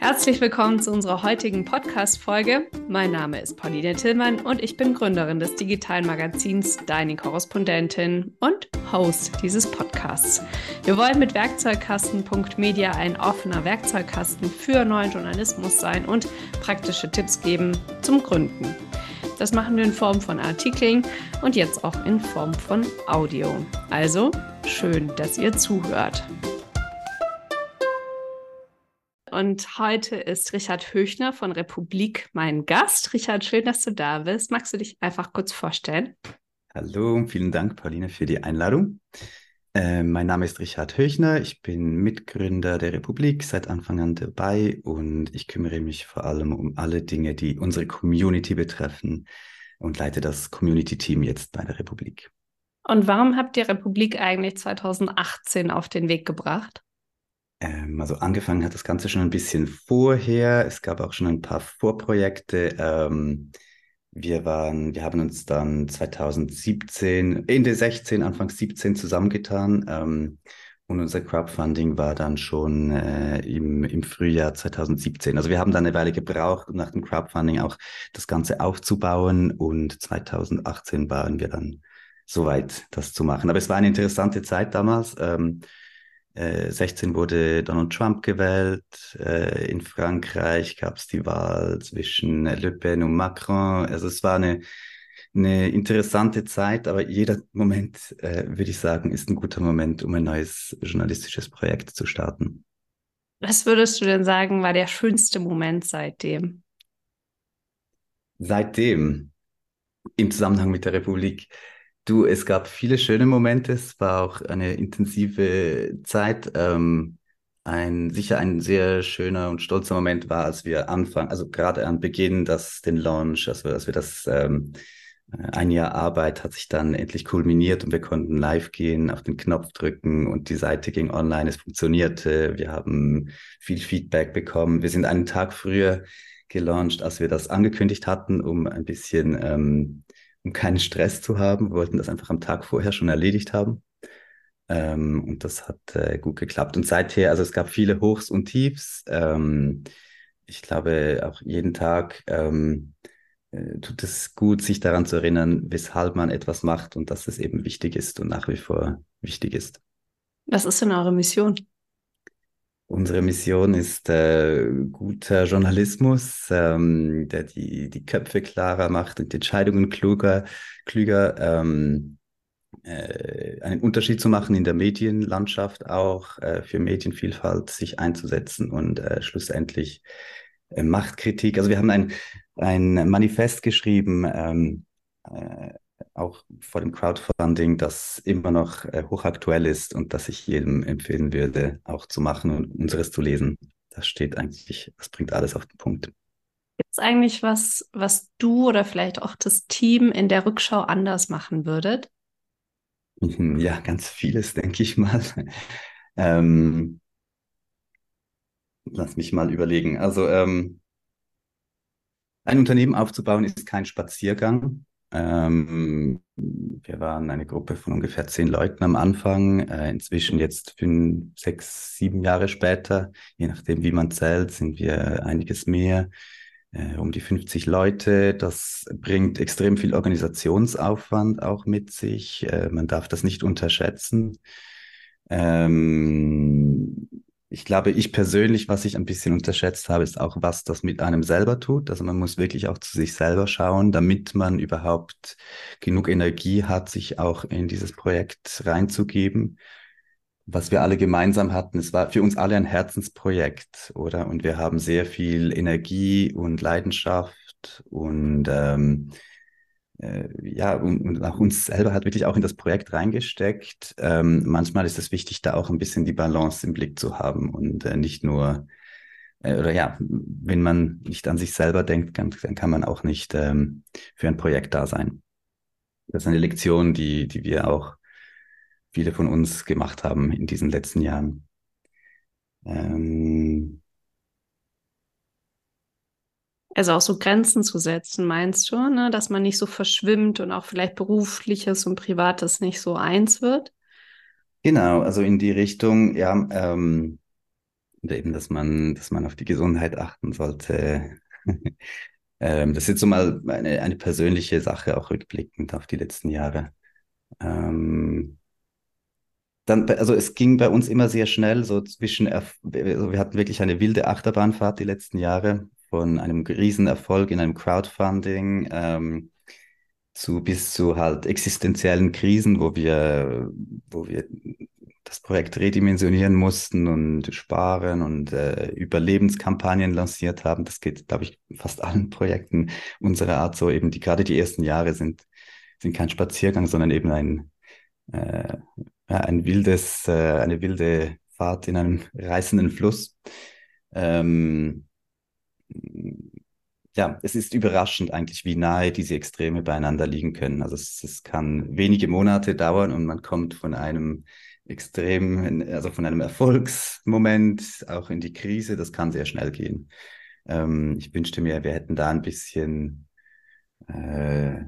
Herzlich willkommen zu unserer heutigen Podcast-Folge. Mein Name ist Pauline Tillmann und ich bin Gründerin des digitalen Magazins Deine Korrespondentin und Host dieses Podcasts. Wir wollen mit Werkzeugkasten.media ein offener Werkzeugkasten für neuen Journalismus sein und praktische Tipps geben zum Gründen. Das machen wir in Form von Artikeln und jetzt auch in Form von Audio. Also schön, dass ihr zuhört. Und heute ist Richard Höchner von Republik mein Gast. Richard, schön, dass du da bist. Magst du dich einfach kurz vorstellen? Hallo, vielen Dank, Pauline, für die Einladung. Äh, mein Name ist Richard Höchner. Ich bin Mitgründer der Republik, seit Anfang an dabei und ich kümmere mich vor allem um alle Dinge, die unsere Community betreffen und leite das Community-Team jetzt bei der Republik. Und warum habt ihr Republik eigentlich 2018 auf den Weg gebracht? Ähm, also angefangen hat das Ganze schon ein bisschen vorher. Es gab auch schon ein paar Vorprojekte. Ähm, wir waren, wir haben uns dann 2017, Ende 16, Anfang 17 zusammengetan. Ähm, und unser Crowdfunding war dann schon äh, im, im Frühjahr 2017. Also wir haben dann eine Weile gebraucht, um nach dem Crowdfunding auch das Ganze aufzubauen. Und 2018 waren wir dann soweit, das zu machen. Aber es war eine interessante Zeit damals. Ähm, 16 äh, wurde Donald Trump gewählt. Äh, in Frankreich gab es die Wahl zwischen Le Pen und Macron. Also es war eine, eine interessante Zeit, aber jeder Moment, äh, würde ich sagen, ist ein guter Moment, um ein neues journalistisches Projekt zu starten. Was würdest du denn sagen, war der schönste Moment seitdem? Seitdem, im Zusammenhang mit der Republik, Du, es gab viele schöne Momente. Es war auch eine intensive Zeit. Ähm, ein sicher ein sehr schöner und stolzer Moment war, als wir anfangen, also gerade am Beginn, dass den Launch, als wir, als wir das ähm, ein Jahr Arbeit hat sich dann endlich kulminiert und wir konnten live gehen, auf den Knopf drücken und die Seite ging online. Es funktionierte. Wir haben viel Feedback bekommen. Wir sind einen Tag früher gelauncht, als wir das angekündigt hatten, um ein bisschen ähm, um keinen Stress zu haben. Wir wollten das einfach am Tag vorher schon erledigt haben. Ähm, und das hat äh, gut geklappt. Und seither, also es gab viele Hochs und Tiefs. Ähm, ich glaube, auch jeden Tag ähm, äh, tut es gut, sich daran zu erinnern, weshalb man etwas macht und dass es eben wichtig ist und nach wie vor wichtig ist. Was ist denn eure Mission? Unsere Mission ist äh, guter Journalismus, ähm, der die, die Köpfe klarer macht und die Entscheidungen kluger, klüger, ähm, äh, einen Unterschied zu machen in der Medienlandschaft auch, äh, für Medienvielfalt sich einzusetzen und äh, schlussendlich äh, Machtkritik. Also wir haben ein, ein Manifest geschrieben, ähm, äh, auch vor dem Crowdfunding, das immer noch äh, hochaktuell ist und das ich jedem empfehlen würde, auch zu machen und unseres zu lesen. Das steht eigentlich, das bringt alles auf den Punkt. Gibt es eigentlich was, was du oder vielleicht auch das Team in der Rückschau anders machen würdet? Mhm, ja, ganz vieles, denke ich mal. ähm, lass mich mal überlegen. Also ähm, ein Unternehmen aufzubauen ist kein Spaziergang. Ähm, wir waren eine Gruppe von ungefähr zehn Leuten am Anfang. Äh, inzwischen jetzt fünf, sechs, sieben Jahre später, je nachdem, wie man zählt, sind wir einiges mehr, äh, um die 50 Leute. Das bringt extrem viel Organisationsaufwand auch mit sich. Äh, man darf das nicht unterschätzen. Ähm, ich glaube, ich persönlich, was ich ein bisschen unterschätzt habe, ist auch, was das mit einem selber tut. Also man muss wirklich auch zu sich selber schauen, damit man überhaupt genug Energie hat, sich auch in dieses Projekt reinzugeben. Was wir alle gemeinsam hatten, es war für uns alle ein Herzensprojekt, oder? Und wir haben sehr viel Energie und Leidenschaft und ähm, äh, ja, und, und, auch uns selber hat wirklich auch in das Projekt reingesteckt. Ähm, manchmal ist es wichtig, da auch ein bisschen die Balance im Blick zu haben und äh, nicht nur, äh, oder ja, wenn man nicht an sich selber denkt, kann, dann kann man auch nicht ähm, für ein Projekt da sein. Das ist eine Lektion, die, die wir auch viele von uns gemacht haben in diesen letzten Jahren. Ähm, also auch so Grenzen zu setzen, meinst du, ne? dass man nicht so verschwimmt und auch vielleicht berufliches und privates nicht so eins wird? Genau, also in die Richtung, ja, ähm, eben, dass man, dass man auf die Gesundheit achten sollte. ähm, das ist jetzt so mal eine, eine persönliche Sache, auch rückblickend auf die letzten Jahre. Ähm, dann, also es ging bei uns immer sehr schnell, so zwischen, also wir hatten wirklich eine wilde Achterbahnfahrt die letzten Jahre von einem Riesenerfolg in einem Crowdfunding ähm, zu bis zu halt existenziellen Krisen, wo wir, wo wir das Projekt redimensionieren mussten und sparen und äh, Überlebenskampagnen lanciert haben. Das geht, glaube ich, fast allen Projekten unserer Art so. Eben die gerade die ersten Jahre sind sind kein Spaziergang, sondern eben ein äh, ein wildes äh, eine wilde Fahrt in einem reißenden Fluss. Ähm, ja, es ist überraschend eigentlich, wie nahe diese Extreme beieinander liegen können. Also es, es kann wenige Monate dauern und man kommt von einem extrem, also von einem Erfolgsmoment auch in die Krise. Das kann sehr schnell gehen. Ähm, ich wünschte mir, wir hätten da ein bisschen, äh,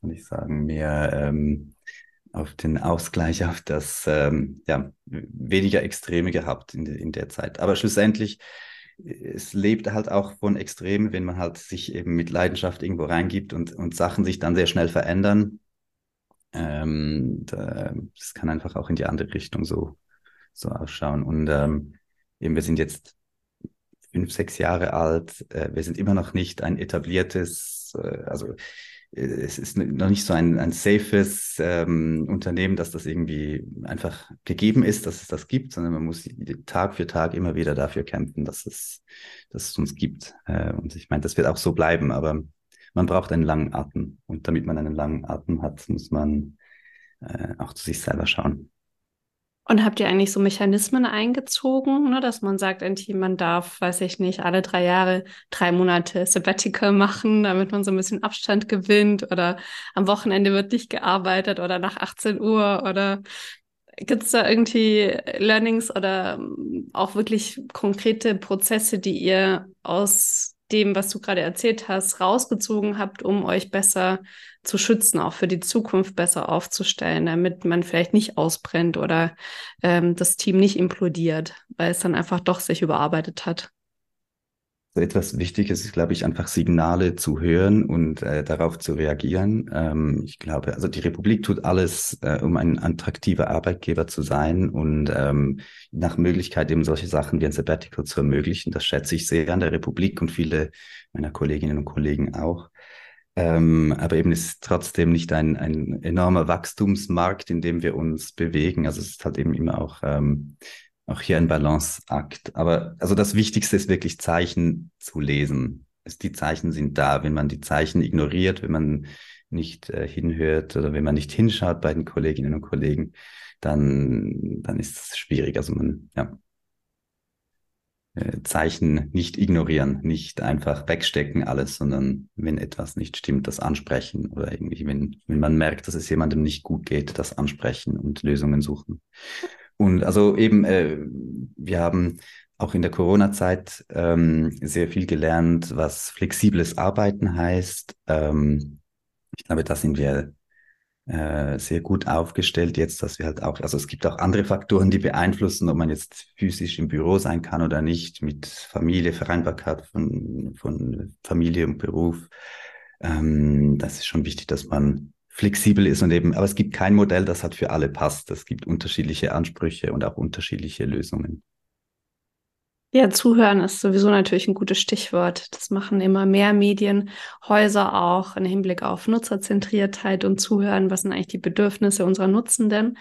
kann ich sagen, mehr ähm, auf den Ausgleich, auf das, ähm, ja, weniger Extreme gehabt in, in der Zeit. Aber schlussendlich, es lebt halt auch von Extremen, wenn man halt sich eben mit Leidenschaft irgendwo reingibt und, und Sachen sich dann sehr schnell verändern. Ähm, das kann einfach auch in die andere Richtung so, so ausschauen. Und ähm, eben, wir sind jetzt fünf, sechs Jahre alt. Äh, wir sind immer noch nicht ein etabliertes, äh, also es ist noch nicht so ein, ein safes ähm, Unternehmen, dass das irgendwie einfach gegeben ist, dass es das gibt, sondern man muss Tag für Tag immer wieder dafür kämpfen, dass es, dass es uns gibt. Äh, und ich meine, das wird auch so bleiben, aber man braucht einen langen Atem. Und damit man einen langen Atem hat, muss man äh, auch zu sich selber schauen. Und habt ihr eigentlich so Mechanismen eingezogen, ne, dass man sagt, ein Team, man darf, weiß ich nicht, alle drei Jahre drei Monate Sabbatical machen, damit man so ein bisschen Abstand gewinnt? Oder am Wochenende wird nicht gearbeitet oder nach 18 Uhr? Oder gibt es da irgendwie Learnings oder ähm, auch wirklich konkrete Prozesse, die ihr aus dem, was du gerade erzählt hast, rausgezogen habt, um euch besser zu schützen, auch für die Zukunft besser aufzustellen, damit man vielleicht nicht ausbrennt oder ähm, das Team nicht implodiert, weil es dann einfach doch sich überarbeitet hat. So etwas Wichtiges ist, glaube ich, einfach Signale zu hören und äh, darauf zu reagieren. Ähm, ich glaube, also die Republik tut alles, äh, um ein attraktiver Arbeitgeber zu sein und ähm, nach Möglichkeit eben solche Sachen wie ein Sabbatical zu ermöglichen. Das schätze ich sehr an der Republik und viele meiner Kolleginnen und Kollegen auch. Ähm, aber eben ist trotzdem nicht ein, ein enormer Wachstumsmarkt, in dem wir uns bewegen. Also es ist halt eben immer auch ähm, auch hier ein Balanceakt. Aber also das Wichtigste ist wirklich Zeichen zu lesen. Also die Zeichen sind da. Wenn man die Zeichen ignoriert, wenn man nicht äh, hinhört oder wenn man nicht hinschaut bei den Kolleginnen und Kollegen, dann, dann ist es schwierig. Also man, ja, äh, Zeichen nicht ignorieren, nicht einfach wegstecken alles, sondern wenn etwas nicht stimmt, das ansprechen oder irgendwie, wenn, wenn man merkt, dass es jemandem nicht gut geht, das ansprechen und Lösungen suchen. Und also eben, äh, wir haben auch in der Corona-Zeit ähm, sehr viel gelernt, was flexibles Arbeiten heißt. Ähm, ich glaube, da sind wir äh, sehr gut aufgestellt jetzt, dass wir halt auch, also es gibt auch andere Faktoren, die beeinflussen, ob man jetzt physisch im Büro sein kann oder nicht, mit Familie, Vereinbarkeit von, von Familie und Beruf. Ähm, das ist schon wichtig, dass man flexibel ist und eben, aber es gibt kein Modell, das hat für alle passt. Es gibt unterschiedliche Ansprüche und auch unterschiedliche Lösungen. Ja, zuhören ist sowieso natürlich ein gutes Stichwort. Das machen immer mehr Medienhäuser auch im Hinblick auf Nutzerzentriertheit und Zuhören. Was sind eigentlich die Bedürfnisse unserer Nutzenden?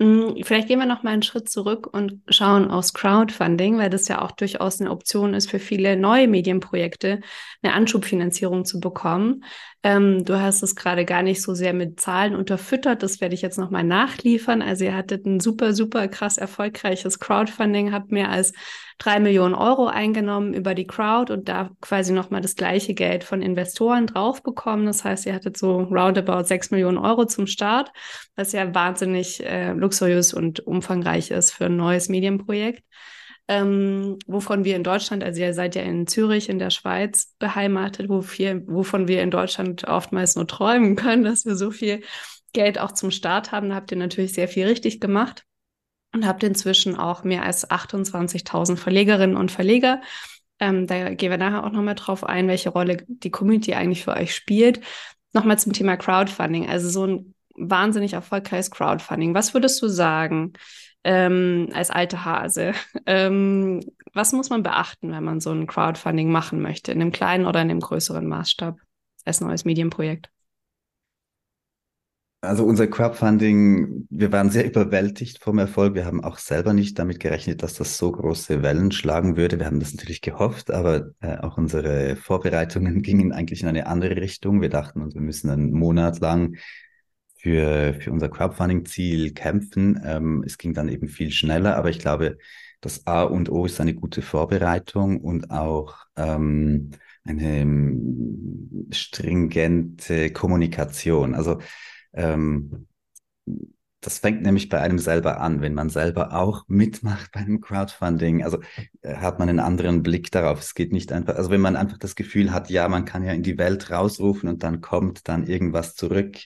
Hm, vielleicht gehen wir noch mal einen Schritt zurück und schauen aufs Crowdfunding, weil das ja auch durchaus eine Option ist für viele neue Medienprojekte, eine Anschubfinanzierung zu bekommen. Ähm, du hast es gerade gar nicht so sehr mit Zahlen unterfüttert. Das werde ich jetzt noch mal nachliefern. Also ihr hattet ein super, super krass erfolgreiches Crowdfunding, habt mehr als drei Millionen Euro eingenommen über die Crowd und da quasi nochmal das gleiche Geld von Investoren drauf bekommen. Das heißt, ihr hattet so roundabout sechs Millionen Euro zum Start, was ja wahnsinnig äh, luxuriös und umfangreich ist für ein neues Medienprojekt. Ähm, wovon wir in Deutschland, also ihr seid ja in Zürich in der Schweiz beheimatet, wofür, wovon wir in Deutschland oftmals nur träumen können, dass wir so viel Geld auch zum Start haben. Da habt ihr natürlich sehr viel richtig gemacht. und habt inzwischen auch mehr als 28.000 Verlegerinnen und Verleger. Ähm, da gehen wir nachher auch nochmal drauf ein, welche Rolle die Community eigentlich für euch spielt. Nochmal zum Thema Crowdfunding, also so ein wahnsinnig erfolgreiches Crowdfunding. Was würdest du sagen ähm, als alte Hase? Ähm, was muss man beachten, wenn man so ein Crowdfunding machen möchte, in einem kleinen oder in einem größeren Maßstab als neues Medienprojekt? Also unser Crowdfunding, wir waren sehr überwältigt vom Erfolg. Wir haben auch selber nicht damit gerechnet, dass das so große Wellen schlagen würde. Wir haben das natürlich gehofft, aber äh, auch unsere Vorbereitungen gingen eigentlich in eine andere Richtung. Wir dachten wir müssen einen Monat lang für, für unser Crowdfunding-Ziel kämpfen. Ähm, es ging dann eben viel schneller, aber ich glaube, das A und O ist eine gute Vorbereitung und auch ähm, eine ähm, stringente Kommunikation. Also ähm, das fängt nämlich bei einem selber an, wenn man selber auch mitmacht bei einem Crowdfunding. Also äh, hat man einen anderen Blick darauf. Es geht nicht einfach, also wenn man einfach das Gefühl hat, ja, man kann ja in die Welt rausrufen und dann kommt dann irgendwas zurück.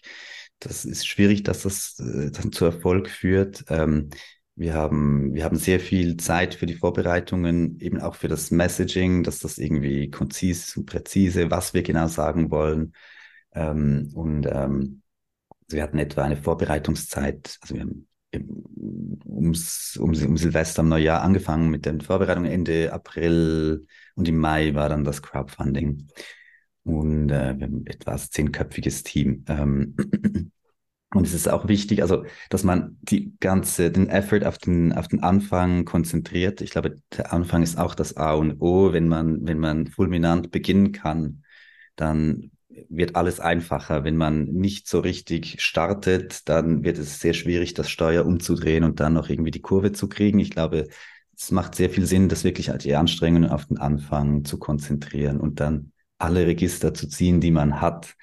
Das ist schwierig, dass das äh, dann zu Erfolg führt. Ähm, wir haben, wir haben sehr viel Zeit für die Vorbereitungen, eben auch für das Messaging, dass das irgendwie konzis und präzise, was wir genau sagen wollen. Ähm, und ähm, also wir hatten etwa eine Vorbereitungszeit, also wir haben ums, um, um Silvester am Neujahr angefangen mit den Vorbereitungen Ende April und im Mai war dann das Crowdfunding. Und äh, wir haben etwa zehnköpfiges Team. Ähm, und es ist auch wichtig, also, dass man die ganze, den Effort auf den, auf den Anfang konzentriert. Ich glaube, der Anfang ist auch das A und O. Wenn man, wenn man fulminant beginnen kann, dann wird alles einfacher. Wenn man nicht so richtig startet, dann wird es sehr schwierig, das Steuer umzudrehen und dann noch irgendwie die Kurve zu kriegen. Ich glaube, es macht sehr viel Sinn, das wirklich als die Anstrengungen auf den Anfang zu konzentrieren und dann alle Register zu ziehen, die man hat.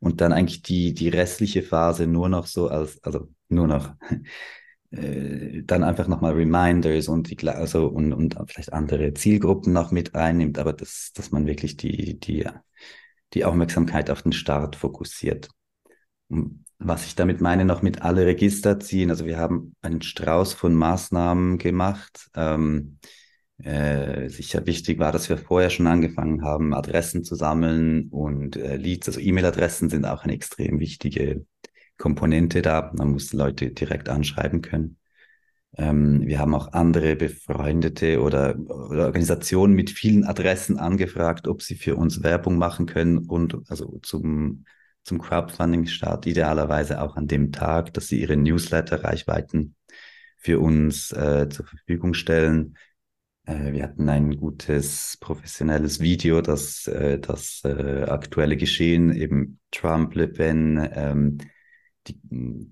Und dann eigentlich die, die restliche Phase nur noch so als, also nur noch, äh, dann einfach nochmal Reminders und die, also, und, und vielleicht andere Zielgruppen noch mit einnimmt, aber das, dass man wirklich die, die, die Aufmerksamkeit auf den Start fokussiert. Was ich damit meine, noch mit alle Register ziehen. Also wir haben einen Strauß von Maßnahmen gemacht. Ähm, äh, sicher wichtig war, dass wir vorher schon angefangen haben, Adressen zu sammeln und äh, Leads, also E-Mail-Adressen sind auch eine extrem wichtige Komponente da. Man muss Leute direkt anschreiben können. Ähm, wir haben auch andere befreundete oder, oder, Organisationen mit vielen Adressen angefragt, ob sie für uns Werbung machen können und also zum, zum Crowdfunding-Start idealerweise auch an dem Tag, dass sie ihre Newsletter-Reichweiten für uns äh, zur Verfügung stellen. Äh, wir hatten ein gutes professionelles Video, das äh, das äh, aktuelle Geschehen eben Trump, Le Pen, ähm, die,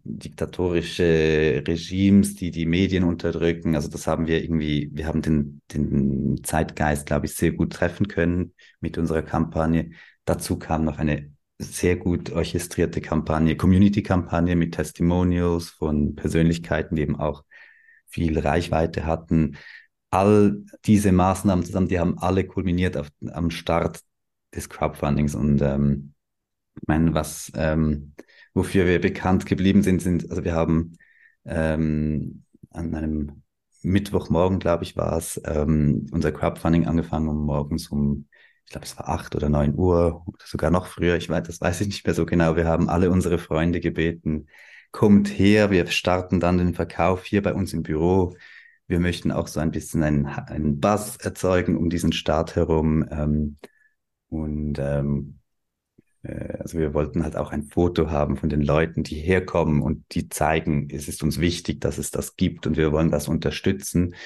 diktatorische Regimes, die die Medien unterdrücken. Also das haben wir irgendwie, wir haben den, den Zeitgeist, glaube ich, sehr gut treffen können mit unserer Kampagne. Dazu kam noch eine sehr gut orchestrierte Kampagne, Community-Kampagne mit Testimonials von Persönlichkeiten, die eben auch viel Reichweite hatten. All diese Maßnahmen zusammen, die haben alle kulminiert auf, am Start des Crowdfundings. Und ähm, ich meine, was ähm, wofür wir bekannt geblieben sind, sind, also wir haben ähm, an einem Mittwochmorgen, glaube ich, war es, ähm, unser Crowdfunding angefangen um morgens um, ich glaube, es war acht oder neun Uhr oder sogar noch früher, ich weiß, das weiß ich nicht mehr so genau. Wir haben alle unsere Freunde gebeten, kommt her, wir starten dann den Verkauf hier bei uns im Büro. Wir möchten auch so ein bisschen einen, einen Buzz erzeugen um diesen Start herum. Ähm, und ähm, äh, also wir wollten halt auch ein Foto haben von den Leuten, die herkommen und die zeigen, es ist uns wichtig, dass es das gibt und wir wollen das unterstützen.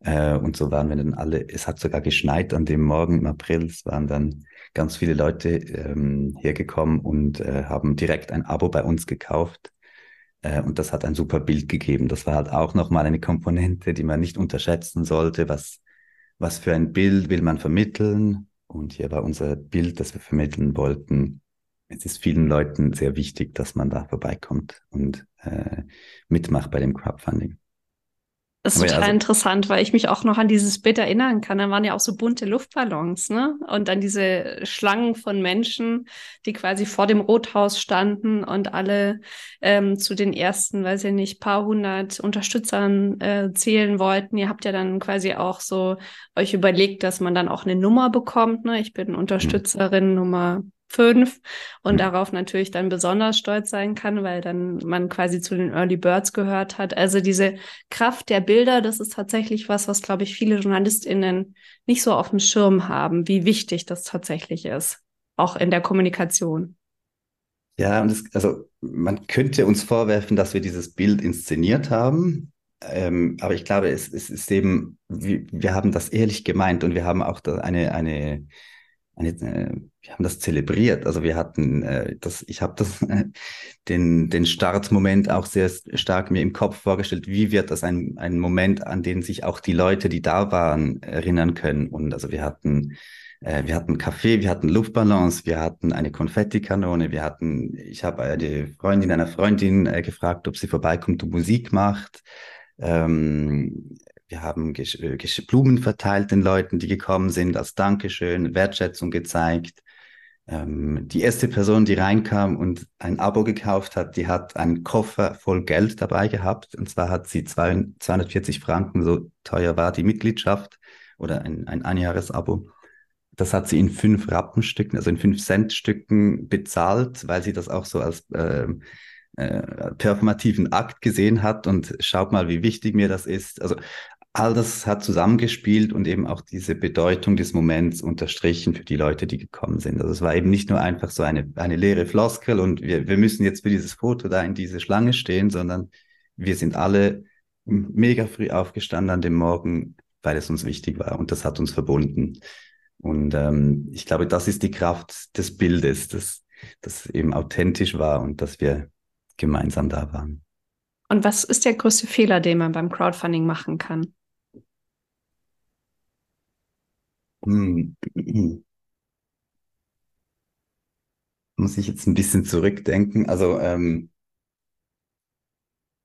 Äh, und so waren wir dann alle, es hat sogar geschneit an dem Morgen im April, es waren dann ganz viele Leute ähm, hergekommen und äh, haben direkt ein Abo bei uns gekauft. Äh, und das hat ein super Bild gegeben. Das war halt auch nochmal eine Komponente, die man nicht unterschätzen sollte. Was, was für ein Bild will man vermitteln? Und hier war unser Bild, das wir vermitteln wollten. Es ist vielen Leuten sehr wichtig, dass man da vorbeikommt und äh, mitmacht bei dem Crowdfunding. Das ist total also, interessant, weil ich mich auch noch an dieses Bild erinnern kann. Da waren ja auch so bunte Luftballons, ne? Und dann diese Schlangen von Menschen, die quasi vor dem Rothaus standen und alle ähm, zu den ersten, weiß ich nicht, paar hundert Unterstützern äh, zählen wollten. Ihr habt ja dann quasi auch so euch überlegt, dass man dann auch eine Nummer bekommt, ne? Ich bin hm. Unterstützerin. Nummer fünf und mhm. darauf natürlich dann besonders stolz sein kann, weil dann man quasi zu den Early Birds gehört hat. Also diese Kraft der Bilder, das ist tatsächlich was, was, glaube ich, viele JournalistInnen nicht so auf dem Schirm haben, wie wichtig das tatsächlich ist, auch in der Kommunikation. Ja, und das, also man könnte uns vorwerfen, dass wir dieses Bild inszeniert haben. Ähm, aber ich glaube, es, es ist eben, wir, wir, haben das ehrlich gemeint und wir haben auch eine, eine eine, äh, wir haben das zelebriert. Also wir hatten äh, das, ich habe das äh, den den Startmoment auch sehr stark mir im Kopf vorgestellt. Wie wird das ein ein Moment, an den sich auch die Leute, die da waren, erinnern können? Und also wir hatten äh, wir hatten Kaffee, wir hatten Luftballons, wir hatten eine Konfettikanone, wir hatten, ich habe eine Freundin einer Freundin äh, gefragt, ob sie vorbeikommt und Musik macht. Ähm, wir haben äh, Blumen verteilt den Leuten, die gekommen sind, als Dankeschön, Wertschätzung gezeigt. Ähm, die erste Person, die reinkam und ein Abo gekauft hat, die hat einen Koffer voll Geld dabei gehabt. Und zwar hat sie zwei, 240 Franken, so teuer war die Mitgliedschaft oder ein, ein Einjahresabo. Das hat sie in fünf Rappenstücken, also in fünf Centstücken bezahlt, weil sie das auch so als äh, äh, performativen Akt gesehen hat und schaut mal, wie wichtig mir das ist. Also all das hat zusammengespielt und eben auch diese Bedeutung des Moments unterstrichen für die Leute, die gekommen sind. Also es war eben nicht nur einfach so eine, eine leere Floskel und wir, wir müssen jetzt für dieses Foto da in diese Schlange stehen, sondern wir sind alle mega früh aufgestanden an dem Morgen, weil es uns wichtig war und das hat uns verbunden. Und ähm, ich glaube, das ist die Kraft des Bildes, dass das eben authentisch war und dass wir gemeinsam da waren. Und was ist der größte Fehler, den man beim Crowdfunding machen kann? Hm. Muss ich jetzt ein bisschen zurückdenken. Also ähm,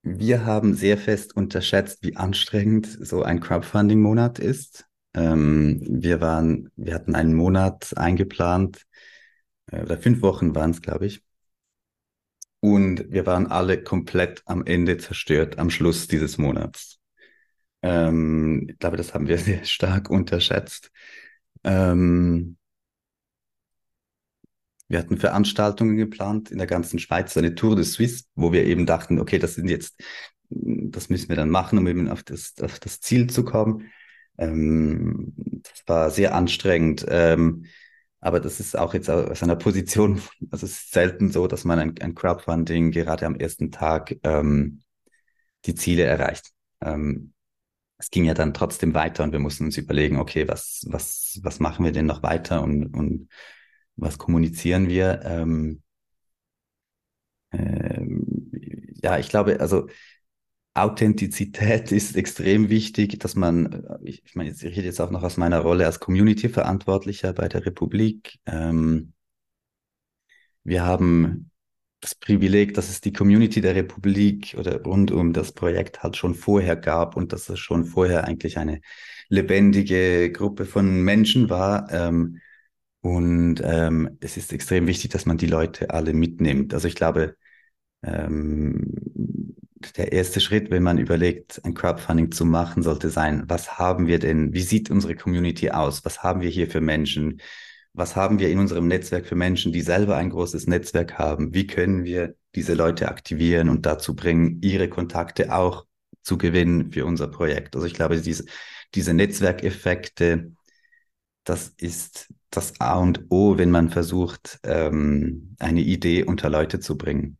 wir haben sehr fest unterschätzt, wie anstrengend so ein Crowdfunding-Monat ist. Ähm, wir waren, wir hatten einen Monat eingeplant, äh, oder fünf Wochen waren es, glaube ich. Und wir waren alle komplett am Ende zerstört, am Schluss dieses Monats. Ähm, ich glaube, das haben wir sehr stark unterschätzt. Ähm, wir hatten Veranstaltungen geplant in der ganzen Schweiz, eine Tour de Suisse, wo wir eben dachten, okay, das sind jetzt, das müssen wir dann machen, um eben auf das, auf das Ziel zu kommen. Ähm, das war sehr anstrengend. Ähm, aber das ist auch jetzt aus einer Position, also es ist selten so, dass man ein, ein Crowdfunding gerade am ersten Tag ähm, die Ziele erreicht. Ähm, es ging ja dann trotzdem weiter und wir mussten uns überlegen, okay, was, was, was machen wir denn noch weiter und, und was kommunizieren wir? Ähm, ähm, ja, ich glaube, also Authentizität ist extrem wichtig, dass man, ich, ich meine, ich rede jetzt auch noch aus meiner Rolle als Community-Verantwortlicher bei der Republik. Ähm, wir haben das Privileg, dass es die Community der Republik oder rund um das Projekt halt schon vorher gab und dass es schon vorher eigentlich eine lebendige Gruppe von Menschen war. Ähm, und ähm, es ist extrem wichtig, dass man die Leute alle mitnimmt. Also ich glaube, ähm, der erste Schritt, wenn man überlegt, ein Crowdfunding zu machen, sollte sein, was haben wir denn, wie sieht unsere Community aus? Was haben wir hier für Menschen? Was haben wir in unserem Netzwerk für Menschen, die selber ein großes Netzwerk haben? Wie können wir diese Leute aktivieren und dazu bringen, ihre Kontakte auch zu gewinnen für unser Projekt? Also ich glaube, diese, diese Netzwerkeffekte, das ist das A und O, wenn man versucht, ähm, eine Idee unter Leute zu bringen.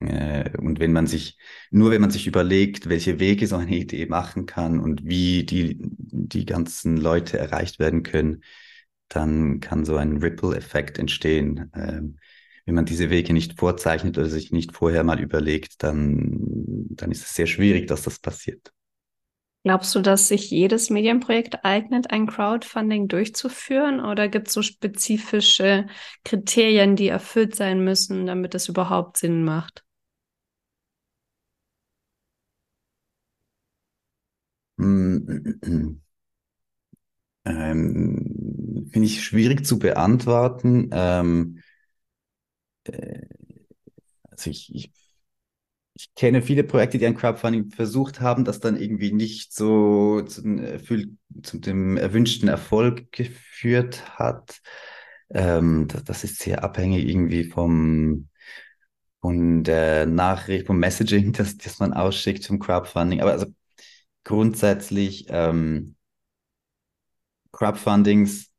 Äh, und wenn man sich, nur wenn man sich überlegt, welche Wege so eine Idee machen kann und wie die, die ganzen Leute erreicht werden können, dann kann so ein Ripple-Effekt entstehen. Ähm, wenn man diese Wege nicht vorzeichnet oder sich nicht vorher mal überlegt, dann, dann ist es sehr schwierig, dass das passiert. Glaubst du, dass sich jedes Medienprojekt eignet, ein Crowdfunding durchzuführen? Oder gibt es so spezifische Kriterien, die erfüllt sein müssen, damit es überhaupt Sinn macht? Hm, ähm, Finde ich schwierig zu beantworten. Ähm, äh, also ich, ich, ich kenne viele Projekte, die ein Crowdfunding versucht haben, das dann irgendwie nicht so zu, zu dem erwünschten Erfolg geführt hat. Ähm, das, das ist sehr abhängig irgendwie vom, von der Nachricht, vom Messaging, das, das man ausschickt zum Crowdfunding. Aber also grundsätzlich ähm, Crowdfundings,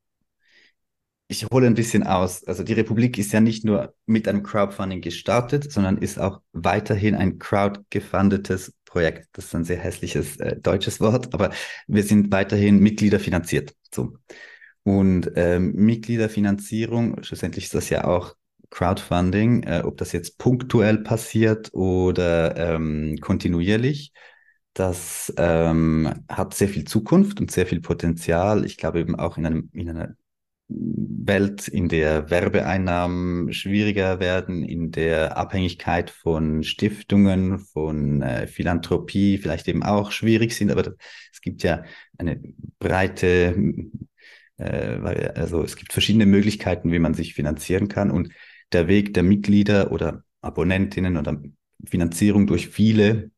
ich hole ein bisschen aus. Also die Republik ist ja nicht nur mit einem Crowdfunding gestartet, sondern ist auch weiterhin ein crowdgefundetes Projekt. Das ist ein sehr hässliches äh, deutsches Wort, aber wir sind weiterhin Mitglieder finanziert. So. Und ähm, Mitgliederfinanzierung, schlussendlich ist das ja auch Crowdfunding, äh, ob das jetzt punktuell passiert oder ähm, kontinuierlich. Das ähm, hat sehr viel Zukunft und sehr viel Potenzial. Ich glaube eben auch in, einem, in einer Welt, in der Werbeeinnahmen schwieriger werden, in der Abhängigkeit von Stiftungen, von äh, Philanthropie vielleicht eben auch schwierig sind. Aber es gibt ja eine breite, äh, also es gibt verschiedene Möglichkeiten, wie man sich finanzieren kann. Und der Weg der Mitglieder oder Abonnentinnen oder Finanzierung durch viele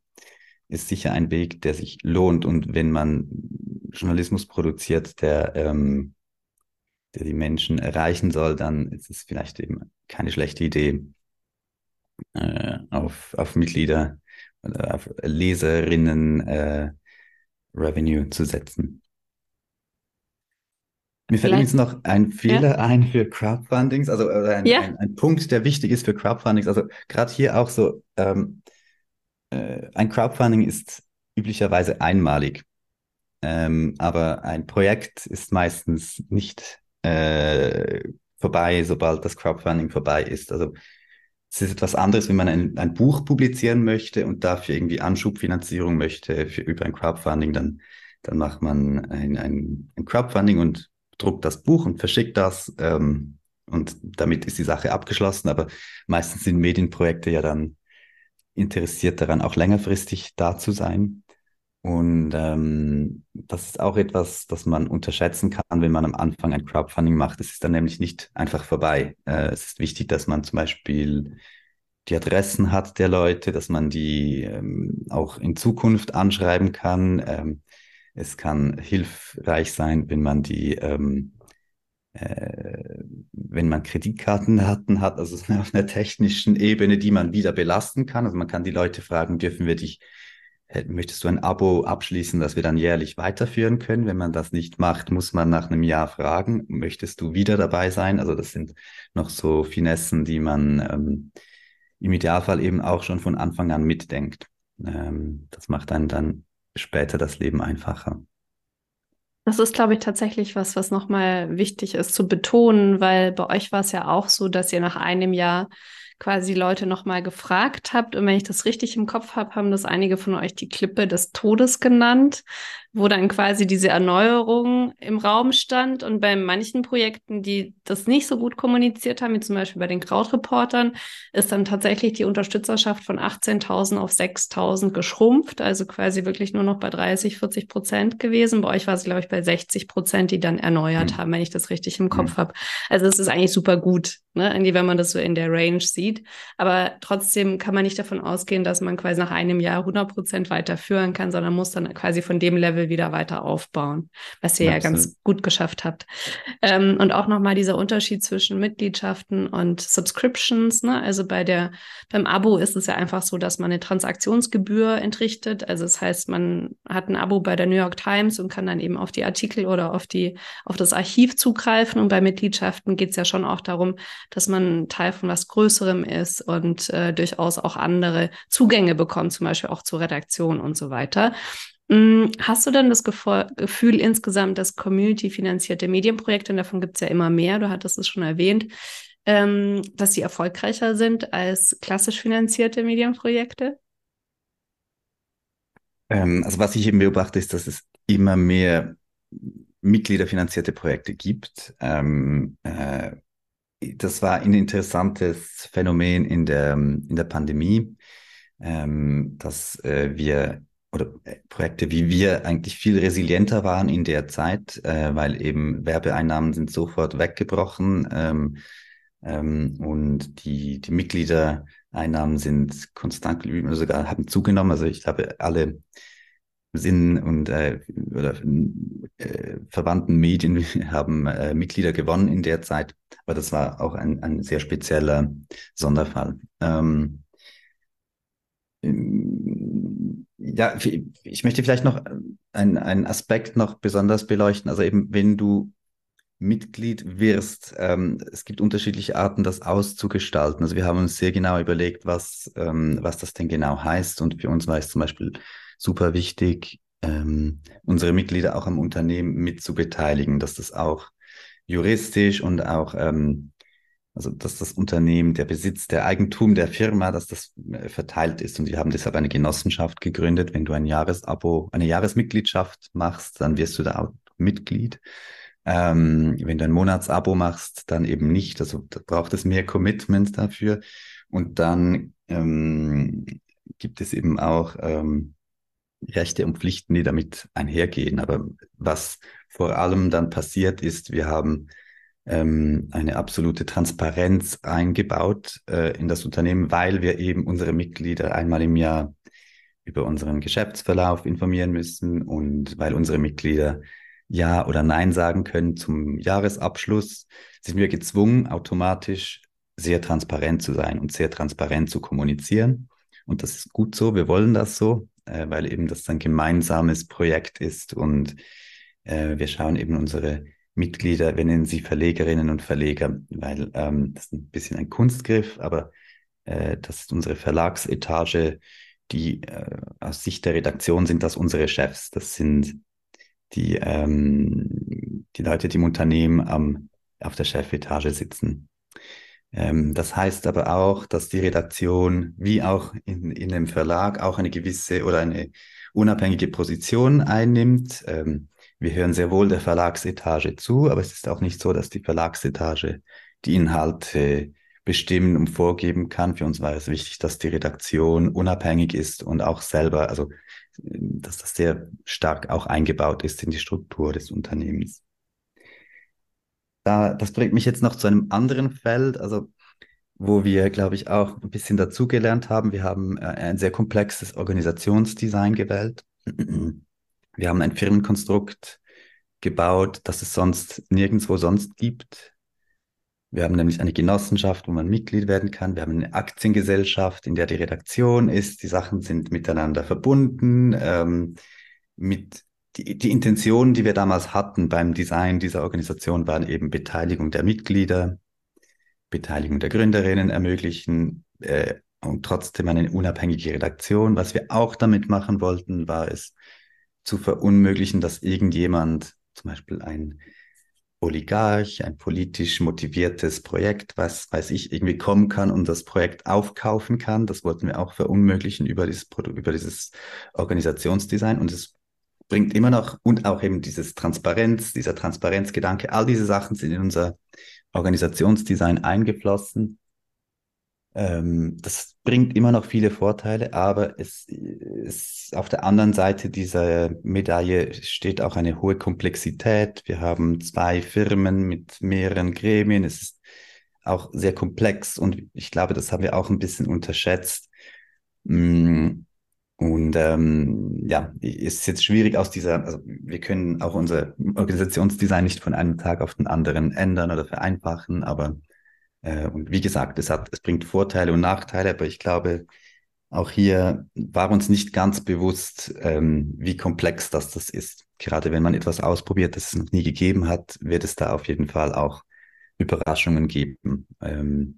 ist sicher ein Weg, der sich lohnt. Und wenn man Journalismus produziert, der, ähm, der die Menschen erreichen soll, dann ist es vielleicht eben keine schlechte Idee, äh, auf, auf Mitglieder oder auf Leserinnen äh, Revenue zu setzen. Mir fällt übrigens noch ein Fehler ja. ein für Crowdfundings, also ein, ja. ein, ein, Punkt, der wichtig ist für Crowdfundings. Also gerade hier auch so, ähm, äh, ein Crowdfunding ist üblicherweise einmalig, ähm, aber ein Projekt ist meistens nicht äh, vorbei, sobald das Crowdfunding vorbei ist. Also es ist etwas anderes, wenn man ein, ein Buch publizieren möchte und dafür irgendwie Anschubfinanzierung möchte für, über ein Crowdfunding, dann, dann macht man ein, ein, ein Crowdfunding und druckt das Buch und verschickt das. Ähm, und damit ist die Sache abgeschlossen. Aber meistens sind Medienprojekte ja dann interessiert daran, auch längerfristig da zu sein. Und ähm, das ist auch etwas, das man unterschätzen kann, wenn man am Anfang ein Crowdfunding macht. Es ist dann nämlich nicht einfach vorbei. Äh, es ist wichtig, dass man zum Beispiel die Adressen hat der Leute, dass man die ähm, auch in Zukunft anschreiben kann. Ähm, es kann hilfreich sein, wenn man die ähm, äh, wenn man Kreditkartendaten hat, also auf einer technischen Ebene, die man wieder belasten kann. Also man kann die Leute fragen, dürfen wir dich, äh, möchtest du ein Abo abschließen, das wir dann jährlich weiterführen können? Wenn man das nicht macht, muss man nach einem Jahr fragen, möchtest du wieder dabei sein? Also das sind noch so Finessen, die man ähm, im Idealfall eben auch schon von Anfang an mitdenkt. Ähm, das macht dann dann später das Leben einfacher. Das ist, glaube ich, tatsächlich was, was nochmal wichtig ist zu betonen, weil bei euch war es ja auch so, dass ihr nach einem Jahr quasi Leute nochmal gefragt habt. Und wenn ich das richtig im Kopf habe, haben das einige von euch die Klippe des Todes genannt wo dann quasi diese Erneuerung im Raum stand. Und bei manchen Projekten, die das nicht so gut kommuniziert haben, wie zum Beispiel bei den Krautreportern, ist dann tatsächlich die Unterstützerschaft von 18.000 auf 6.000 geschrumpft, also quasi wirklich nur noch bei 30, 40 Prozent gewesen. Bei euch war es, glaube ich, bei 60 Prozent, die dann erneuert mhm. haben, wenn ich das richtig im Kopf mhm. habe. Also es ist eigentlich super gut, ne, irgendwie, wenn man das so in der Range sieht. Aber trotzdem kann man nicht davon ausgehen, dass man quasi nach einem Jahr 100 Prozent weiterführen kann, sondern muss dann quasi von dem Level Level wieder weiter aufbauen, was ihr ja, ja ganz gut geschafft habt. Ähm, und auch nochmal dieser Unterschied zwischen Mitgliedschaften und Subscriptions. Ne? Also bei der, beim Abo ist es ja einfach so, dass man eine Transaktionsgebühr entrichtet. Also das heißt, man hat ein Abo bei der New York Times und kann dann eben auf die Artikel oder auf die, auf das Archiv zugreifen. Und bei Mitgliedschaften geht es ja schon auch darum, dass man Teil von was Größerem ist und äh, durchaus auch andere Zugänge bekommt, zum Beispiel auch zur Redaktion und so weiter. Mm, hast du denn das Gefühl insgesamt, dass community-finanzierte Medienprojekte, und davon gibt es ja immer mehr, du hattest es schon erwähnt, ähm, dass sie erfolgreicher sind als klassisch finanzierte Medienprojekte? Ähm, also was ich eben beobachte, ist, dass es immer mehr mitgliederfinanzierte Projekte gibt. Ähm, äh, das war ein interessantes Phänomen in der, in der Pandemie, ähm, dass äh, wir oder äh, Projekte wie wir eigentlich viel resilienter waren in der Zeit, äh, weil eben Werbeeinnahmen sind sofort weggebrochen ähm, ähm, und die, die Mitgliedereinnahmen sind konstant geblieben sogar haben zugenommen. Also ich glaube, alle Sinn und äh, oder äh, verwandten Medien haben äh, Mitglieder gewonnen in der Zeit, aber das war auch ein, ein sehr spezieller Sonderfall. Ähm, ja, ich möchte vielleicht noch einen, einen Aspekt noch besonders beleuchten. Also eben, wenn du Mitglied wirst, ähm, es gibt unterschiedliche Arten, das auszugestalten. Also wir haben uns sehr genau überlegt, was, ähm, was das denn genau heißt. Und für uns war es zum Beispiel super wichtig, ähm, unsere Mitglieder auch am Unternehmen mit zu beteiligen, dass das auch juristisch und auch ähm, also dass das Unternehmen, der Besitz, der Eigentum der Firma, dass das äh, verteilt ist. Und wir haben deshalb eine Genossenschaft gegründet. Wenn du ein Jahresabo, eine Jahresmitgliedschaft machst, dann wirst du da auch Mitglied. Ähm, wenn du ein Monatsabo machst, dann eben nicht. Also da braucht es mehr Commitment dafür. Und dann ähm, gibt es eben auch ähm, Rechte und Pflichten, die damit einhergehen. Aber was vor allem dann passiert ist, wir haben ähm, eine absolute Transparenz eingebaut äh, in das Unternehmen, weil wir eben unsere Mitglieder einmal im Jahr über unseren Geschäftsverlauf informieren müssen und weil unsere Mitglieder Ja oder Nein sagen können zum Jahresabschluss, sind wir gezwungen, automatisch sehr transparent zu sein und sehr transparent zu kommunizieren. Und das ist gut so, wir wollen das so, äh, weil eben das ein gemeinsames Projekt ist und äh, wir schauen eben unsere Mitglieder, wir nennen sie Verlegerinnen und Verleger, weil ähm, das ist ein bisschen ein Kunstgriff, aber äh, das ist unsere Verlagsetage, die äh, aus Sicht der Redaktion sind das unsere Chefs. Das sind die, ähm, die Leute, die im Unternehmen am, auf der Chefetage sitzen. Ähm, das heißt aber auch, dass die Redaktion wie auch in, in dem Verlag auch eine gewisse oder eine unabhängige Position einnimmt. Ähm, wir hören sehr wohl der Verlagsetage zu, aber es ist auch nicht so, dass die Verlagsetage die Inhalte bestimmen und vorgeben kann. Für uns war es wichtig, dass die Redaktion unabhängig ist und auch selber, also dass das sehr stark auch eingebaut ist in die Struktur des Unternehmens. Da, das bringt mich jetzt noch zu einem anderen Feld, also wo wir, glaube ich, auch ein bisschen dazugelernt haben. Wir haben äh, ein sehr komplexes Organisationsdesign gewählt. Wir haben ein Firmenkonstrukt gebaut, das es sonst nirgendwo sonst gibt. Wir haben nämlich eine Genossenschaft, wo man Mitglied werden kann. Wir haben eine Aktiengesellschaft, in der die Redaktion ist. Die Sachen sind miteinander verbunden. Ähm, mit die, die Intentionen, die wir damals hatten beim Design dieser Organisation, waren eben Beteiligung der Mitglieder, Beteiligung der Gründerinnen ermöglichen äh, und trotzdem eine unabhängige Redaktion. Was wir auch damit machen wollten, war es, zu verunmöglichen, dass irgendjemand, zum Beispiel ein Oligarch, ein politisch motiviertes Projekt, was weiß ich, irgendwie kommen kann und das Projekt aufkaufen kann. Das wollten wir auch verunmöglichen über dieses Produkt, über dieses Organisationsdesign. Und es bringt immer noch, und auch eben dieses Transparenz, dieser Transparenzgedanke, all diese Sachen sind in unser Organisationsdesign eingeflossen. Ähm, das bringt immer noch viele Vorteile, aber es ist auf der anderen Seite dieser Medaille steht auch eine hohe Komplexität. Wir haben zwei Firmen mit mehreren Gremien. Es ist auch sehr komplex und ich glaube, das haben wir auch ein bisschen unterschätzt. Mm, und ähm, ja, ist jetzt schwierig aus dieser, also wir können auch unser Organisationsdesign nicht von einem Tag auf den anderen ändern oder vereinfachen, aber und wie gesagt, es hat, es bringt Vorteile und Nachteile, aber ich glaube, auch hier war uns nicht ganz bewusst, ähm, wie komplex das, das ist. Gerade wenn man etwas ausprobiert, das es noch nie gegeben hat, wird es da auf jeden Fall auch Überraschungen geben. Ähm,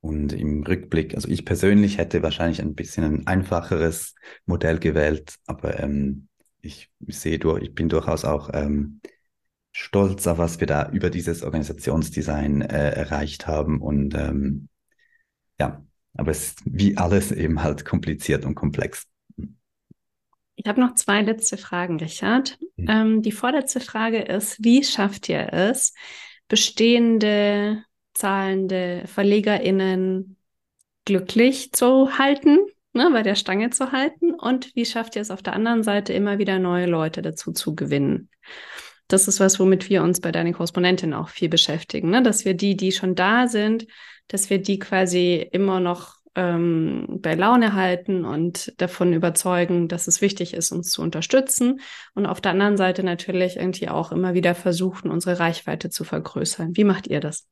und im Rückblick, also ich persönlich hätte wahrscheinlich ein bisschen ein einfacheres Modell gewählt, aber ähm, ich sehe durch, ich bin durchaus auch ähm, stolz auf was wir da über dieses Organisationsdesign äh, erreicht haben. Und ähm, ja, aber es ist wie alles eben halt kompliziert und komplex. Ich habe noch zwei letzte Fragen, Richard. Mhm. Ähm, die vorletzte Frage ist, wie schafft ihr es, bestehende zahlende VerlegerInnen glücklich zu halten ne, bei der Stange zu halten und wie schafft ihr es auf der anderen Seite immer wieder neue Leute dazu zu gewinnen? Das ist was, womit wir uns bei deiner Korrespondentin auch viel beschäftigen, ne? dass wir die, die schon da sind, dass wir die quasi immer noch ähm, bei Laune halten und davon überzeugen, dass es wichtig ist, uns zu unterstützen. Und auf der anderen Seite natürlich irgendwie auch immer wieder versuchen, unsere Reichweite zu vergrößern. Wie macht ihr das?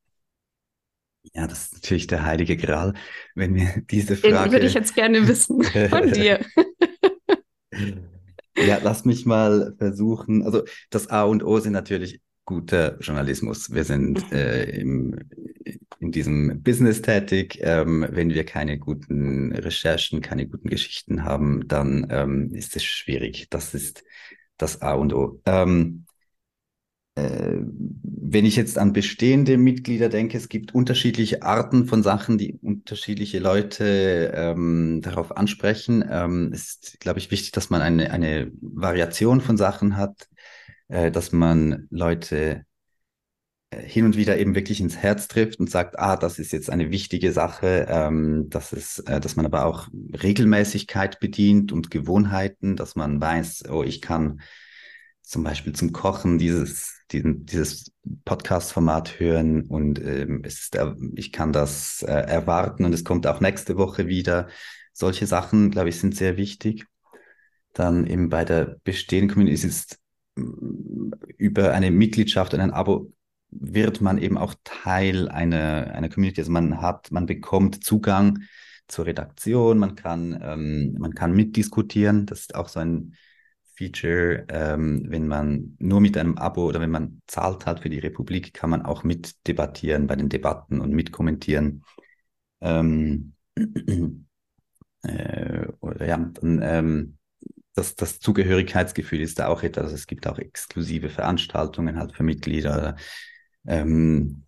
Ja, das ist natürlich der heilige Gral, wenn wir diese Frage. Den würde ich jetzt gerne wissen von dir. ja, lass mich mal versuchen. Also das A und O sind natürlich guter Journalismus. Wir sind mhm. äh, im, in diesem Business tätig. Ähm, wenn wir keine guten Recherchen, keine guten Geschichten haben, dann ähm, ist es schwierig. Das ist das A und O. Ähm, äh, wenn ich jetzt an bestehende Mitglieder denke, es gibt unterschiedliche Arten von Sachen, die unterschiedliche Leute ähm, darauf ansprechen. Ähm, ist, glaube ich, wichtig, dass man eine, eine Variation von Sachen hat, äh, dass man Leute äh, hin und wieder eben wirklich ins Herz trifft und sagt, ah, das ist jetzt eine wichtige Sache, ähm, dass es, äh, dass man aber auch Regelmäßigkeit bedient und Gewohnheiten, dass man weiß, oh, ich kann zum Beispiel zum Kochen dieses, diesen, dieses Podcast-Format hören und ähm, ist, äh, ich kann das äh, erwarten und es kommt auch nächste Woche wieder. Solche Sachen, glaube ich, sind sehr wichtig. Dann eben bei der bestehenden Community ist es mm, über eine Mitgliedschaft und ein Abo wird man eben auch Teil einer, einer Community. Also man hat, man bekommt Zugang zur Redaktion, man kann, ähm, man kann mitdiskutieren. Das ist auch so ein Feature, ähm, wenn man nur mit einem Abo oder wenn man zahlt hat für die Republik, kann man auch mitdebattieren bei den Debatten und mitkommentieren. Ähm, äh, oder ja, dann, ähm, das, das Zugehörigkeitsgefühl ist da auch etwas. Also es gibt auch exklusive Veranstaltungen halt für Mitglieder. Ähm,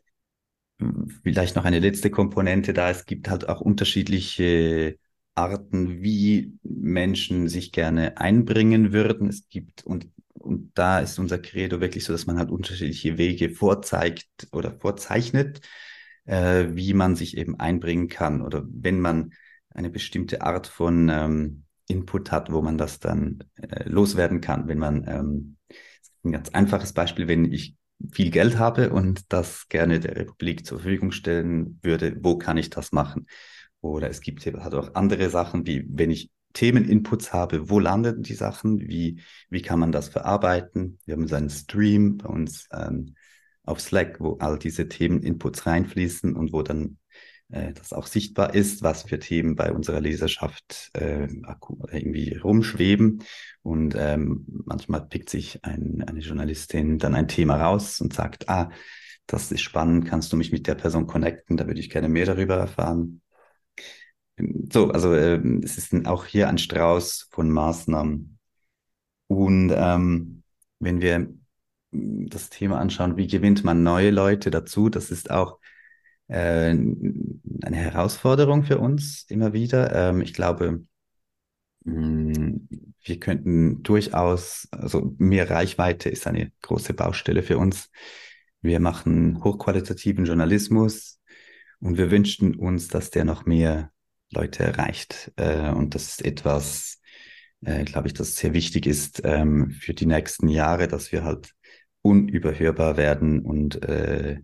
vielleicht noch eine letzte Komponente da. Es gibt halt auch unterschiedliche Arten, wie Menschen sich gerne einbringen würden. Es gibt, und, und da ist unser Credo wirklich so, dass man halt unterschiedliche Wege vorzeigt oder vorzeichnet, äh, wie man sich eben einbringen kann. Oder wenn man eine bestimmte Art von ähm, Input hat, wo man das dann äh, loswerden kann. Wenn man, ähm, ein ganz einfaches Beispiel, wenn ich viel Geld habe und das gerne der Republik zur Verfügung stellen würde, wo kann ich das machen? Oder es gibt halt auch andere Sachen, wie wenn ich Themeninputs habe, wo landen die Sachen, wie, wie kann man das verarbeiten? Wir haben so einen Stream bei uns ähm, auf Slack, wo all diese Themeninputs reinfließen und wo dann äh, das auch sichtbar ist, was für Themen bei unserer Leserschaft äh, irgendwie rumschweben. Und ähm, manchmal pickt sich ein, eine Journalistin dann ein Thema raus und sagt, ah, das ist spannend, kannst du mich mit der Person connecten, da würde ich gerne mehr darüber erfahren. So, also äh, es ist auch hier ein Strauß von Maßnahmen. Und ähm, wenn wir das Thema anschauen, wie gewinnt man neue Leute dazu, das ist auch äh, eine Herausforderung für uns immer wieder. Ähm, ich glaube, mh, mm, wir könnten durchaus, also mehr Reichweite ist eine große Baustelle für uns. Wir machen hochqualitativen Journalismus und wir wünschten uns, dass der noch mehr Leute erreicht. Äh, und das ist etwas, äh, glaube ich, das sehr wichtig ist ähm, für die nächsten Jahre, dass wir halt unüberhörbar werden und äh,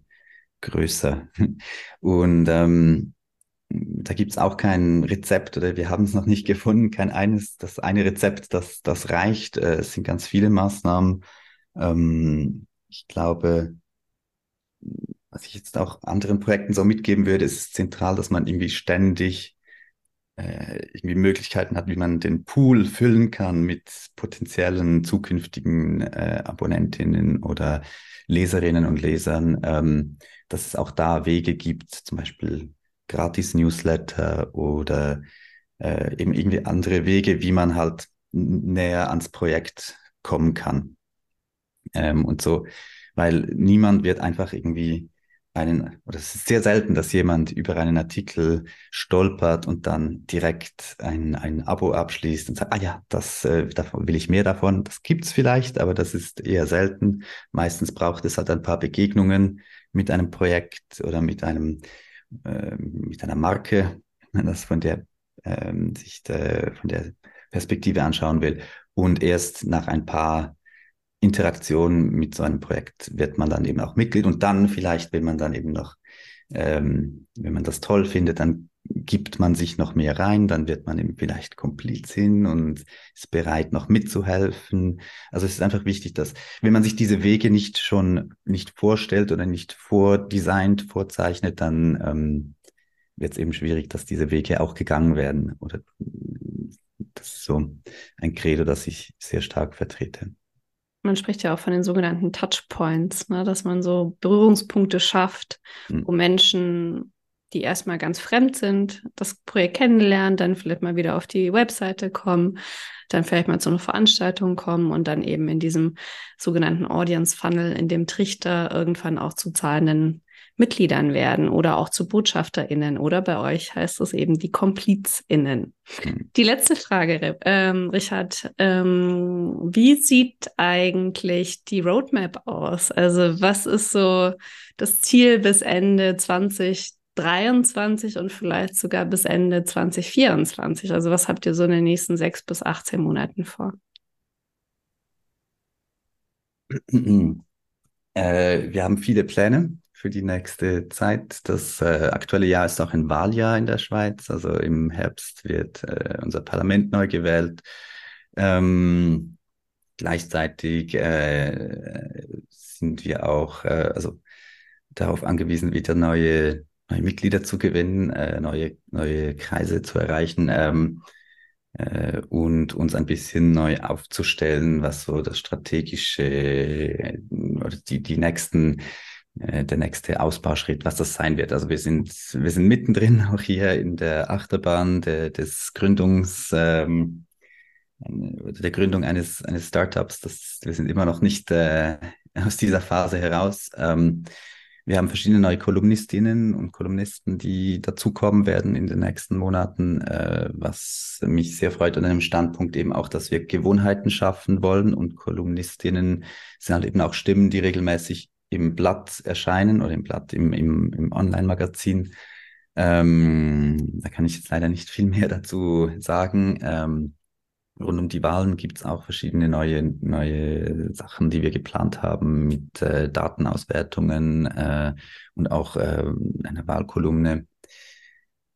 größer. Und ähm, da gibt's auch kein Rezept oder wir haben es noch nicht gefunden, kein eines, das eine Rezept, das, das reicht. Äh, es sind ganz viele Maßnahmen. Ähm, ich glaube, was ich jetzt auch anderen Projekten so mitgeben würde, ist zentral, dass man irgendwie ständig äh, irgendwie Möglichkeiten hat, wie man den Pool füllen kann mit potenziellen zukünftigen äh, Abonnentinnen oder Leserinnen und Lesern, ähm, dass es auch da Wege gibt, zum Beispiel Gratis-Newsletter oder äh, eben irgendwie andere Wege, wie man halt näher ans Projekt kommen kann. Ähm, und so, weil niemand wird einfach irgendwie einen, oder es ist sehr selten, dass jemand über einen Artikel stolpert und dann direkt ein, ein Abo abschließt und sagt, ah ja, das äh, davon will ich mehr davon. Das gibt's vielleicht, aber das ist eher selten. Meistens braucht es halt ein paar Begegnungen mit einem Projekt oder mit einem äh, mit einer Marke, das von der ähm, sich de, von der Perspektive anschauen will. Und erst nach ein paar Interaktionen mit so einem Projekt wird man dann eben auch Mitglied und dann vielleicht, wenn man dann eben noch, ähm, wenn man das toll findet, dann gibt man sich noch mehr rein, dann wird man eben vielleicht Komplizin und ist bereit, noch mitzuhelfen. Also es ist einfach wichtig, dass, wenn man sich diese Wege nicht schon nicht vorstellt oder nicht vordesignt, vorzeichnet, dann ähm, wird es eben schwierig, dass diese Wege auch gegangen werden. Oder das ist so ein Credo, das ich sehr stark vertrete. Man spricht ja auch von den sogenannten Touchpoints, ne? dass man so Berührungspunkte schafft, hm. wo Menschen die erstmal ganz fremd sind, das Projekt kennenlernen, dann vielleicht mal wieder auf die Webseite kommen, dann vielleicht mal zu einer Veranstaltung kommen und dann eben in diesem sogenannten Audience Funnel, in dem Trichter irgendwann auch zu zahlenden Mitgliedern werden oder auch zu BotschafterInnen oder bei euch heißt es eben die KomplizInnen. Mhm. Die letzte Frage, ähm, Richard, ähm, wie sieht eigentlich die Roadmap aus? Also was ist so das Ziel bis Ende 20 2023 und vielleicht sogar bis Ende 2024? Also was habt ihr so in den nächsten sechs bis 18 Monaten vor? Äh, wir haben viele Pläne für die nächste Zeit. Das äh, aktuelle Jahr ist auch ein Wahljahr in der Schweiz. Also im Herbst wird äh, unser Parlament neu gewählt. Ähm, gleichzeitig äh, sind wir auch also darauf angewiesen, wieder neue neue Mitglieder zu gewinnen, äh, neue, neue Kreise zu erreichen ähm, äh, und uns ein bisschen neu aufzustellen, was so das strategische äh, oder die, die nächsten äh, der nächste Ausbauschritt, was das sein wird. Also wir sind, wir sind mittendrin auch hier in der Achterbahn de, des Gründungs, ähm, der Gründung eines, eines Startups. Das, wir sind immer noch nicht äh, aus dieser Phase heraus. Ähm, wir haben verschiedene neue Kolumnistinnen und Kolumnisten, die dazukommen werden in den nächsten Monaten, äh, was mich sehr freut an einem Standpunkt eben auch, dass wir Gewohnheiten schaffen wollen und Kolumnistinnen sind halt eben auch Stimmen, die regelmäßig im Blatt erscheinen oder im Blatt im, im, im Online-Magazin. Ähm, da kann ich jetzt leider nicht viel mehr dazu sagen. Ähm, rund um die Wahlen gibt es auch verschiedene neue, neue Sachen, die wir geplant haben mit äh, Datenauswertungen äh, und auch äh, einer Wahlkolumne.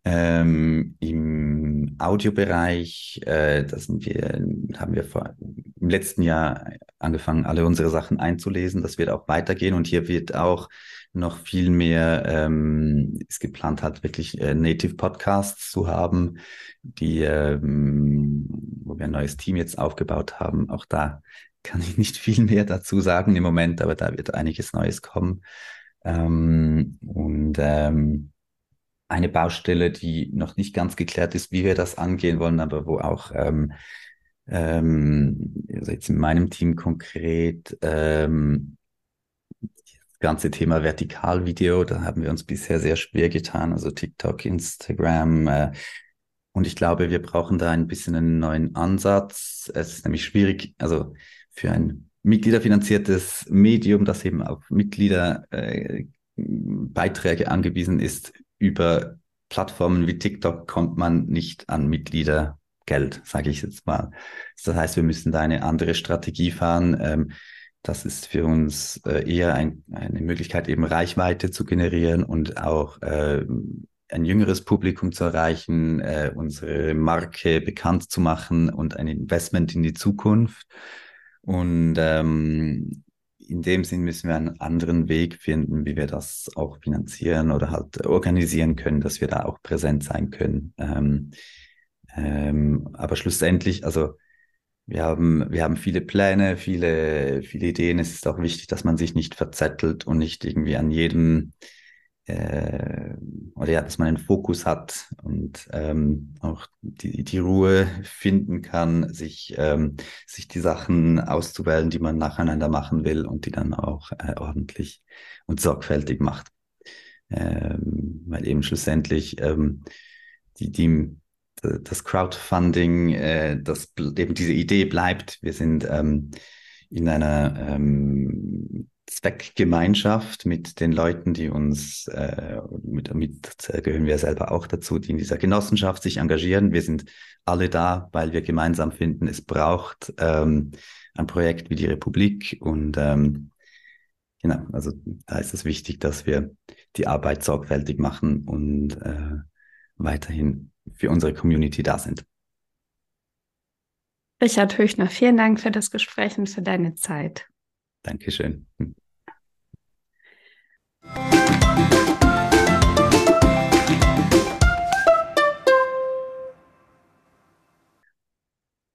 Ähm, Im Audiobereich, äh, da sind wir, haben wir vor, im letzten Jahr angefangen, alle unsere Sachen einzulesen. Das wird auch weitergehen und hier wird auch noch viel mehr ähm, ist geplant hat, wirklich äh, Native Podcasts zu haben, die, ähm, wo wir ein neues Team jetzt aufgebaut haben. Auch da kann ich nicht viel mehr dazu sagen im Moment, aber da wird einiges Neues kommen. Ähm, und ähm, eine Baustelle, die noch nicht ganz geklärt ist, wie wir das angehen wollen, aber wo auch ähm, ähm, also jetzt in meinem Team konkret ähm, ganze Thema Vertikalvideo, da haben wir uns bisher sehr schwer getan, also TikTok, Instagram. Äh, und ich glaube, wir brauchen da ein bisschen einen neuen Ansatz. Es ist nämlich schwierig, also für ein mitgliederfinanziertes Medium, das eben auf Mitgliederbeiträge äh, angewiesen ist, über Plattformen wie TikTok kommt man nicht an Mitgliedergeld, sage ich jetzt mal. Das heißt, wir müssen da eine andere Strategie fahren. Ähm, das ist für uns äh, eher ein, eine Möglichkeit, eben Reichweite zu generieren und auch äh, ein jüngeres Publikum zu erreichen, äh, unsere Marke bekannt zu machen und ein Investment in die Zukunft. Und ähm, in dem Sinn müssen wir einen anderen Weg finden, wie wir das auch finanzieren oder halt organisieren können, dass wir da auch präsent sein können. Ähm, ähm, aber schlussendlich, also wir haben, wir haben viele Pläne, viele, viele Ideen. Es ist auch wichtig, dass man sich nicht verzettelt und nicht irgendwie an jedem äh, oder ja, dass man einen Fokus hat und ähm, auch die, die Ruhe finden kann, sich, ähm, sich die Sachen auszuwählen, die man nacheinander machen will und die dann auch äh, ordentlich und sorgfältig macht. Ähm, weil eben schlussendlich ähm, die, die das Crowdfunding, äh, dass eben diese Idee bleibt. Wir sind ähm, in einer ähm, Zweckgemeinschaft mit den Leuten, die uns, äh, mit, mit gehören wir selber auch dazu, die in dieser Genossenschaft sich engagieren. Wir sind alle da, weil wir gemeinsam finden, es braucht ähm, ein Projekt wie die Republik und ähm, genau, also da ist es wichtig, dass wir die Arbeit sorgfältig machen und äh, weiterhin für unsere Community da sind. Richard Höchner, vielen Dank für das Gespräch und für deine Zeit. Dankeschön. Música